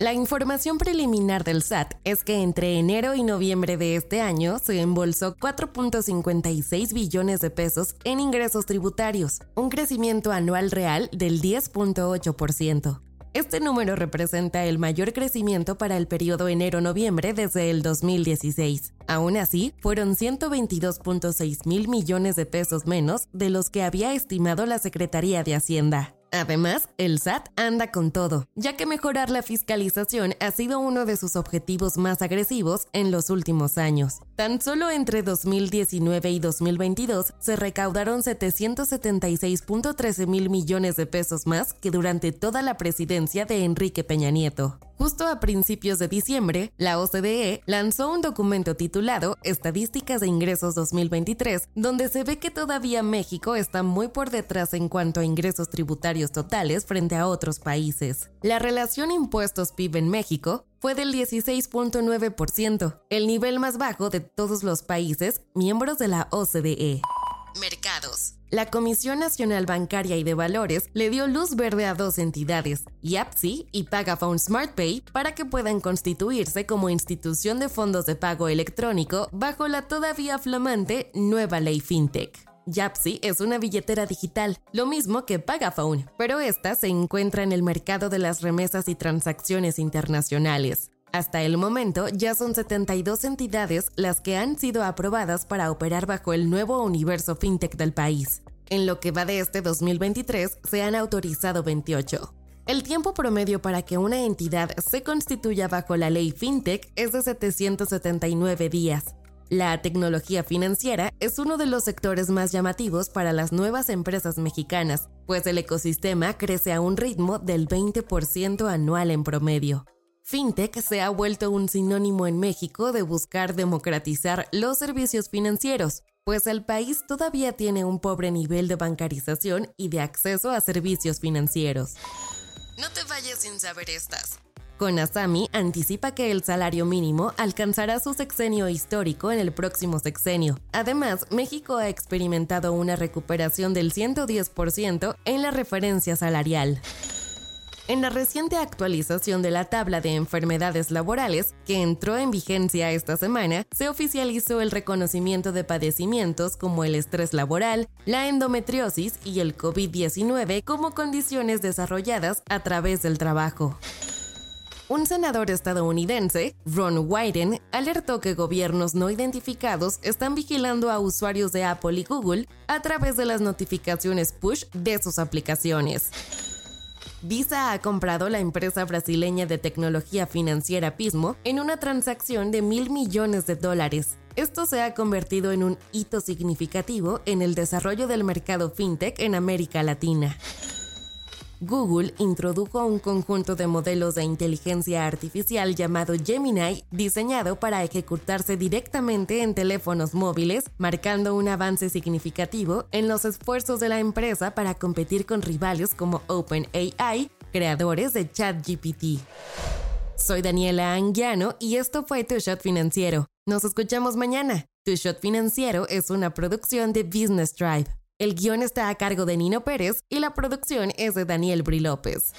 La información preliminar del SAT es que entre enero y noviembre de este año se embolsó 4.56 billones de pesos en ingresos tributarios, un crecimiento anual real del 10.8%. Este número representa el mayor crecimiento para el periodo enero-noviembre desde el 2016. Aún así, fueron 122.6 mil millones de pesos menos de los que había estimado la Secretaría de Hacienda. Además, el SAT anda con todo, ya que mejorar la fiscalización ha sido uno de sus objetivos más agresivos en los últimos años. Tan solo entre 2019 y 2022 se recaudaron 776.13 mil millones de pesos más que durante toda la presidencia de Enrique Peña Nieto. Justo a principios de diciembre, la OCDE lanzó un documento titulado Estadísticas de Ingresos 2023, donde se ve que todavía México está muy por detrás en cuanto a ingresos tributarios totales frente a otros países. La relación impuestos-PIB en México fue del 16.9%, el nivel más bajo de todos los países miembros de la OCDE. Mercados. La Comisión Nacional Bancaria y de Valores le dio luz verde a dos entidades, YAPSI y Pagaphone SmartPay, para que puedan constituirse como institución de fondos de pago electrónico bajo la todavía flamante nueva ley FinTech. Yapsi es una billetera digital, lo mismo que Pagaphone, pero esta se encuentra en el mercado de las remesas y transacciones internacionales. Hasta el momento ya son 72 entidades las que han sido aprobadas para operar bajo el nuevo universo fintech del país. En lo que va de este 2023 se han autorizado 28. El tiempo promedio para que una entidad se constituya bajo la ley fintech es de 779 días. La tecnología financiera es uno de los sectores más llamativos para las nuevas empresas mexicanas, pues el ecosistema crece a un ritmo del 20% anual en promedio. FinTech se ha vuelto un sinónimo en México de buscar democratizar los servicios financieros, pues el país todavía tiene un pobre nivel de bancarización y de acceso a servicios financieros. No te vayas sin saber estas. Conasami anticipa que el salario mínimo alcanzará su sexenio histórico en el próximo sexenio. Además, México ha experimentado una recuperación del 110% en la referencia salarial. En la reciente actualización de la tabla de enfermedades laborales, que entró en vigencia esta semana, se oficializó el reconocimiento de padecimientos como el estrés laboral, la endometriosis y el COVID-19 como condiciones desarrolladas a través del trabajo. Un senador estadounidense, Ron Wyden, alertó que gobiernos no identificados están vigilando a usuarios de Apple y Google a través de las notificaciones push de sus aplicaciones. Visa ha comprado la empresa brasileña de tecnología financiera Pismo en una transacción de mil millones de dólares. Esto se ha convertido en un hito significativo en el desarrollo del mercado fintech en América Latina. Google introdujo un conjunto de modelos de inteligencia artificial llamado Gemini, diseñado para ejecutarse directamente en teléfonos móviles, marcando un avance significativo en los esfuerzos de la empresa para competir con rivales como OpenAI, creadores de ChatGPT. Soy Daniela Anguiano y esto fue Tu Shot Financiero. Nos escuchamos mañana. Tu Shot Financiero es una producción de Business Drive. El guion está a cargo de Nino Pérez y la producción es de Daniel Bri López.